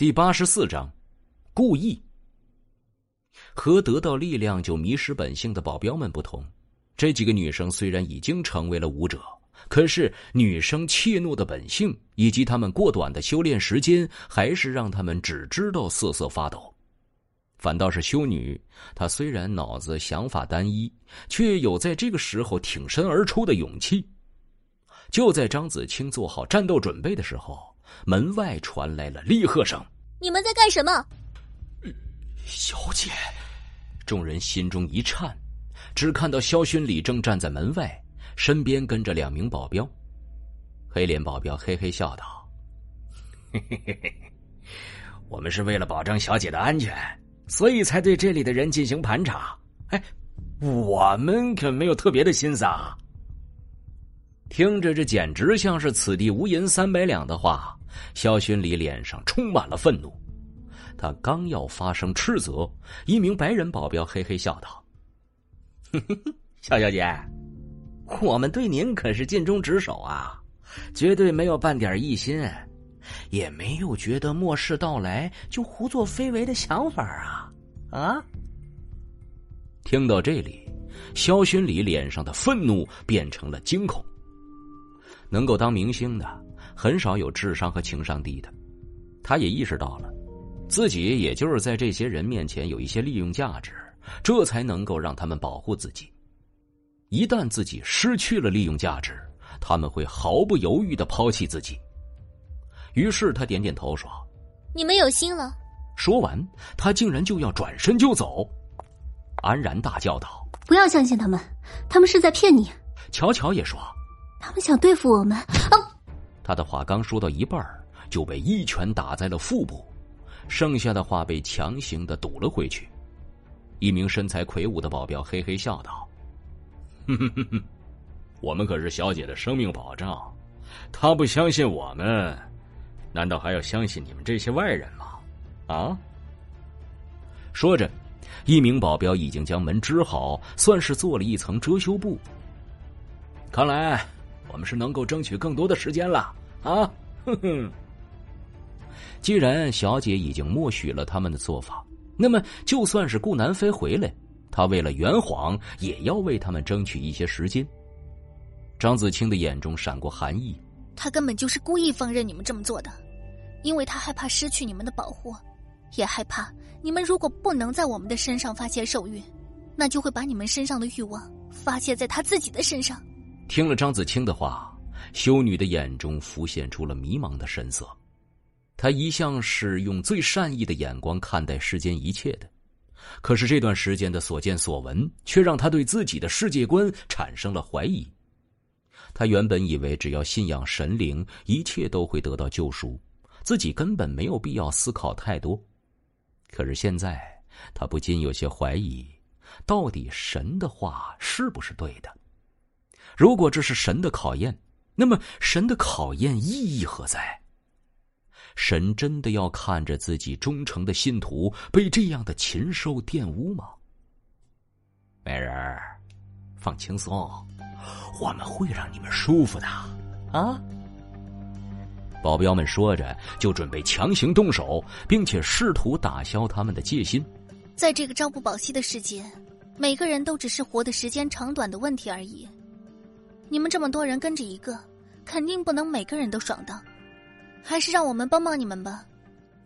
第八十四章，故意。和得到力量就迷失本性的保镖们不同，这几个女生虽然已经成为了武者，可是女生怯懦的本性以及她们过短的修炼时间，还是让她们只知道瑟瑟发抖。反倒是修女，她虽然脑子想法单一，却有在这个时候挺身而出的勇气。就在张子清做好战斗准备的时候。门外传来了厉喝声：“你们在干什么？”小姐，众人心中一颤，只看到萧勋礼正站在门外，身边跟着两名保镖。黑脸保镖嘿嘿笑道：“嘿嘿嘿嘿，我们是为了保障小姐的安全，所以才对这里的人进行盘查。哎，我们可没有特别的心思啊。”听着，这简直像是此地无银三百两的话。萧勋礼脸上充满了愤怒，他刚要发声斥责，一名白人保镖嘿嘿笑道：“呵呵呵，萧小姐，我们对您可是尽忠职守啊，绝对没有半点异心，也没有觉得末世到来就胡作非为的想法啊啊！”听到这里，萧勋礼脸上的愤怒变成了惊恐。能够当明星的。很少有智商和情商低的，他也意识到了，自己也就是在这些人面前有一些利用价值，这才能够让他们保护自己。一旦自己失去了利用价值，他们会毫不犹豫的抛弃自己。于是他点点头说：“你们有心了。”说完，他竟然就要转身就走。安然大叫道：“不要相信他们，他们是在骗你。”乔乔也说：“他们想对付我们。”啊！他的话刚说到一半，就被一拳打在了腹部，剩下的话被强行的堵了回去。一名身材魁梧的保镖嘿嘿笑道：“，我们可是小姐的生命保障，他不相信我们，难道还要相信你们这些外人吗？”啊！说着，一名保镖已经将门支好，算是做了一层遮羞布。看来我们是能够争取更多的时间了。啊，哼哼！既然小姐已经默许了他们的做法，那么就算是顾南飞回来，他为了圆谎，也要为他们争取一些时间。张子清的眼中闪过寒意，他根本就是故意放任你们这么做的，因为他害怕失去你们的保护，也害怕你们如果不能在我们的身上发泄兽欲，那就会把你们身上的欲望发泄在他自己的身上。听了张子清的话。修女的眼中浮现出了迷茫的神色，她一向是用最善意的眼光看待世间一切的，可是这段时间的所见所闻，却让她对自己的世界观产生了怀疑。她原本以为只要信仰神灵，一切都会得到救赎，自己根本没有必要思考太多。可是现在，她不禁有些怀疑，到底神的话是不是对的？如果这是神的考验，那么，神的考验意义何在？神真的要看着自己忠诚的信徒被这样的禽兽玷污吗？美人，放轻松，我们会让你们舒服的啊！保镖们说着，就准备强行动手，并且试图打消他们的戒心。在这个朝不保夕的世界，每个人都只是活的时间长短的问题而已。你们这么多人跟着一个。肯定不能每个人都爽到，还是让我们帮帮你们吧。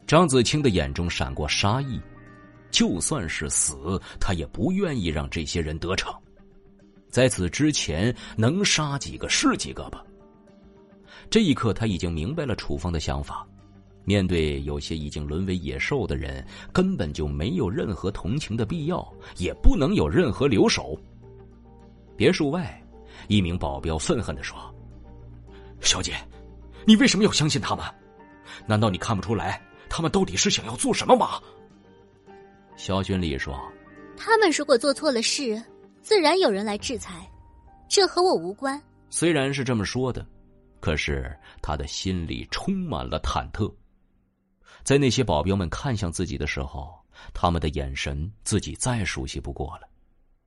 张子清的眼中闪过杀意，就算是死，他也不愿意让这些人得逞。在此之前，能杀几个是几个吧。这一刻，他已经明白了楚风的想法。面对有些已经沦为野兽的人，根本就没有任何同情的必要，也不能有任何留守。别墅外，一名保镖愤恨的说。小姐，你为什么要相信他们？难道你看不出来他们到底是想要做什么吗？肖军礼说：“他们如果做错了事，自然有人来制裁，这和我无关。”虽然是这么说的，可是他的心里充满了忐忑。在那些保镖们看向自己的时候，他们的眼神自己再熟悉不过了。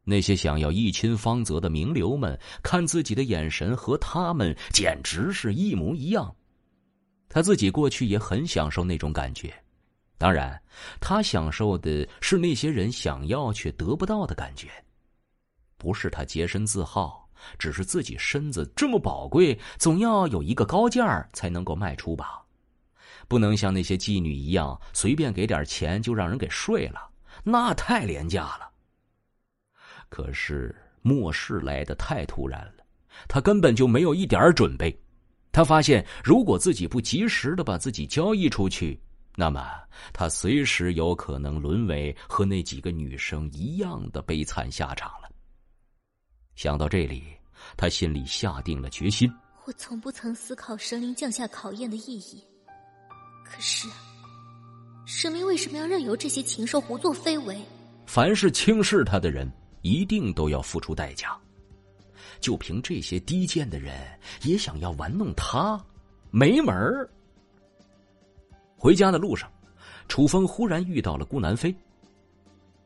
那些想要一亲芳泽的名流们，看自己的眼神和他们简直是一模一样。他自己过去也很享受那种感觉，当然，他享受的是那些人想要却得不到的感觉。不是他洁身自好，只是自己身子这么宝贵，总要有一个高价才能够卖出吧。不能像那些妓女一样，随便给点钱就让人给睡了，那太廉价了。可是末世来得太突然了，他根本就没有一点准备。他发现，如果自己不及时的把自己交易出去，那么他随时有可能沦为和那几个女生一样的悲惨下场了。想到这里，他心里下定了决心。我从不曾思考神灵降下考验的意义，可是，神明为什么要任由这些禽兽胡作非为？凡是轻视他的人，一定都要付出代价。就凭这些低贱的人，也想要玩弄他，没门儿。回家的路上，楚风忽然遇到了顾南飞。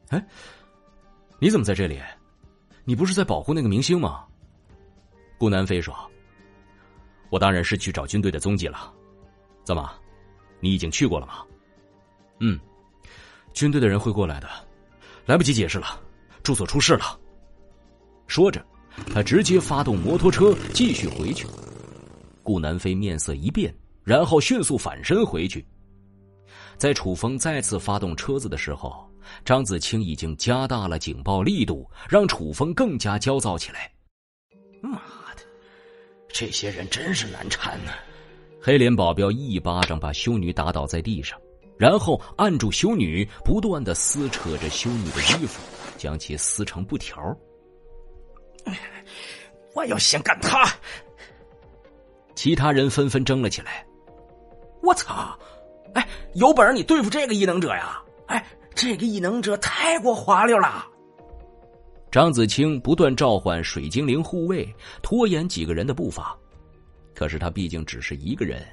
哎，你怎么在这里？你不是在保护那个明星吗？顾南飞说：“我当然是去找军队的踪迹了。怎么，你已经去过了吗？”“嗯，军队的人会过来的，来不及解释了，住所出事了。”说着，他直接发动摩托车继续回去。顾南飞面色一变，然后迅速反身回去。在楚风再次发动车子的时候，张子清已经加大了警报力度，让楚风更加焦躁起来。妈的，这些人真是难缠呐！黑脸保镖一巴掌把修女打倒在地上，然后按住修女，不断的撕扯着修女的衣服，将其撕成布条。我要先干他！其他人纷纷争了起来。我操！哎，有本事你对付这个异能者呀！哎。这个异能者太过滑溜了。张子清不断召唤水精灵护卫，拖延几个人的步伐。可是他毕竟只是一个人，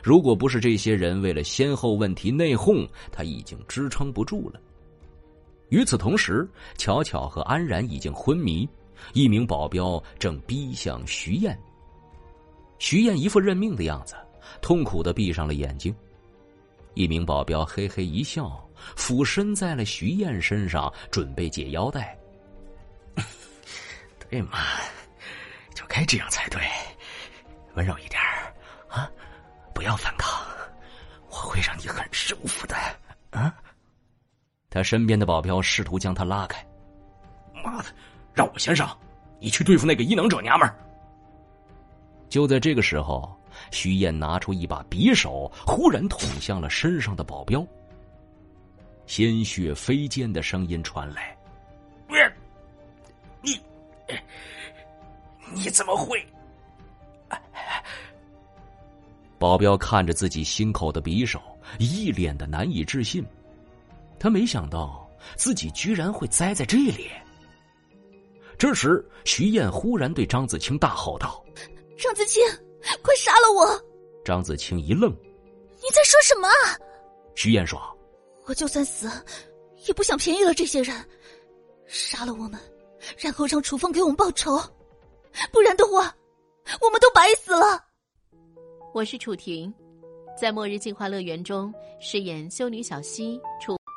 如果不是这些人为了先后问题内讧，他已经支撑不住了。与此同时，巧巧和安然已经昏迷，一名保镖正逼向徐燕。徐燕一副认命的样子，痛苦的闭上了眼睛。一名保镖嘿嘿一笑。俯身在了徐燕身上，准备解腰带。对嘛，就该这样才对，温柔一点啊！不要反抗，我会让你很舒服的。啊！他身边的保镖试图将他拉开。妈的，让我先上，你去对付那个异能者娘们儿。就在这个时候，徐燕拿出一把匕首，忽然捅向了身上的保镖。鲜血飞溅的声音传来：“你，你怎么会？”保镖看着自己心口的匕首，一脸的难以置信。他没想到自己居然会栽在这里。这时，徐燕忽然对张子清大吼道：“张子清，快杀了我！”张子清一愣：“你在说什么？”徐燕说。我就算死，也不想便宜了这些人，杀了我们，然后让楚风给我们报仇，不然的话，我们都白死了。我是楚婷，在末日进化乐园中饰演修女小溪。楚，